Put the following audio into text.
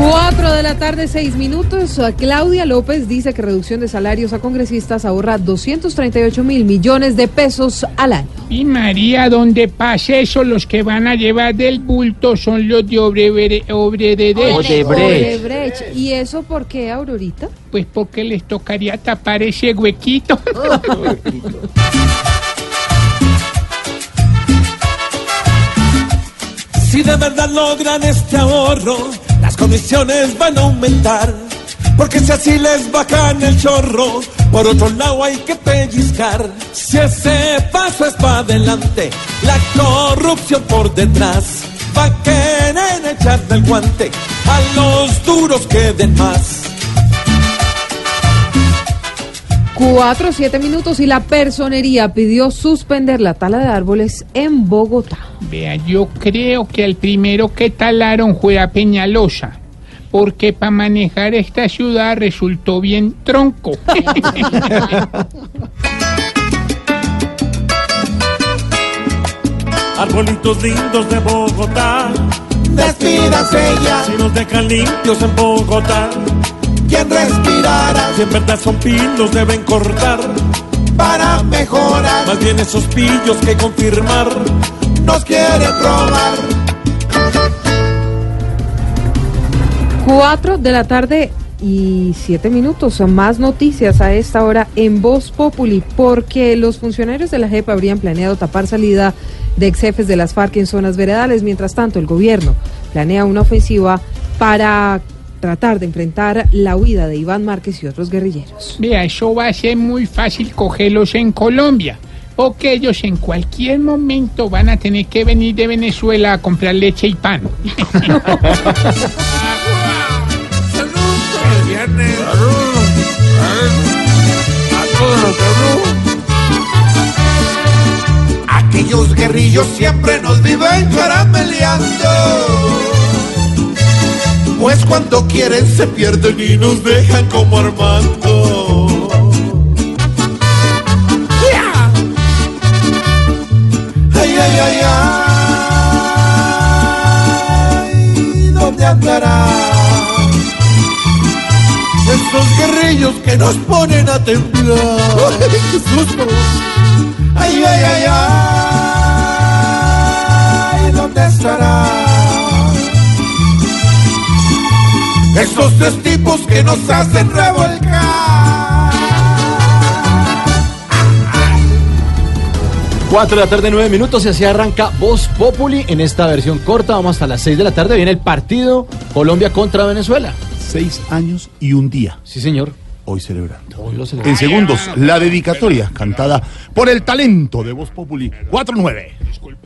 4 de la tarde, 6 minutos. Claudia López dice que reducción de salarios a congresistas ahorra 238 mil millones de pesos al año. Y María, donde pase eso, los que van a llevar del bulto son los de Obre, Obrederech. Odebrecht. ¿Y eso por qué, Aurorita? Pues porque les tocaría tapar ese huequito. Si de verdad logran este ahorro, comisiones van a aumentar. Porque si así les bajan el chorro, por otro lado hay que pellizcar. Si ese paso es para adelante, la corrupción por detrás va a querer echar del guante a los duros que den más. 4, 7 minutos y la personería pidió suspender la tala de árboles en Bogotá. Vea, yo creo que el primero que talaron fue a Peñalosa. Porque para manejar esta ciudad resultó bien tronco. Arbolitos lindos de Bogotá, Despídase ya, si nos dejan limpios en Bogotá. Quien respirara Si en verdad son pinos deben cortar, para mejorar. más bien esos pillos que confirmar. Nos quieren robar. 4 de la tarde y 7 minutos. Más noticias a esta hora en Voz Populi, porque los funcionarios de la JEP habrían planeado tapar salida de ex jefes de las FARC en zonas veredales. Mientras tanto, el gobierno planea una ofensiva para tratar de enfrentar la huida de Iván Márquez y otros guerrilleros. Vea, eso va a ser muy fácil cogerlos en Colombia. Porque ellos en cualquier momento van a tener que venir de Venezuela a comprar leche y pan. Aquellos guerrillos siempre nos viven carameleando. Pues cuando quieren se pierden y nos dejan como Armando. Ay, ay, ay, ay. ¿Dónde andará? Estos guerrillos que nos ponen a temblar. ¡Qué susto! Esos tres tipos que nos hacen revolcar. 4 de la tarde, 9 minutos, y así arranca Voz Populi en esta versión corta. Vamos hasta las 6 de la tarde. Viene el partido Colombia contra Venezuela. Seis años y un día, Sí, señor. hoy celebrando. Hoy lo. En segundos, la dedicatoria cantada por el talento de Voz Populi 4-9.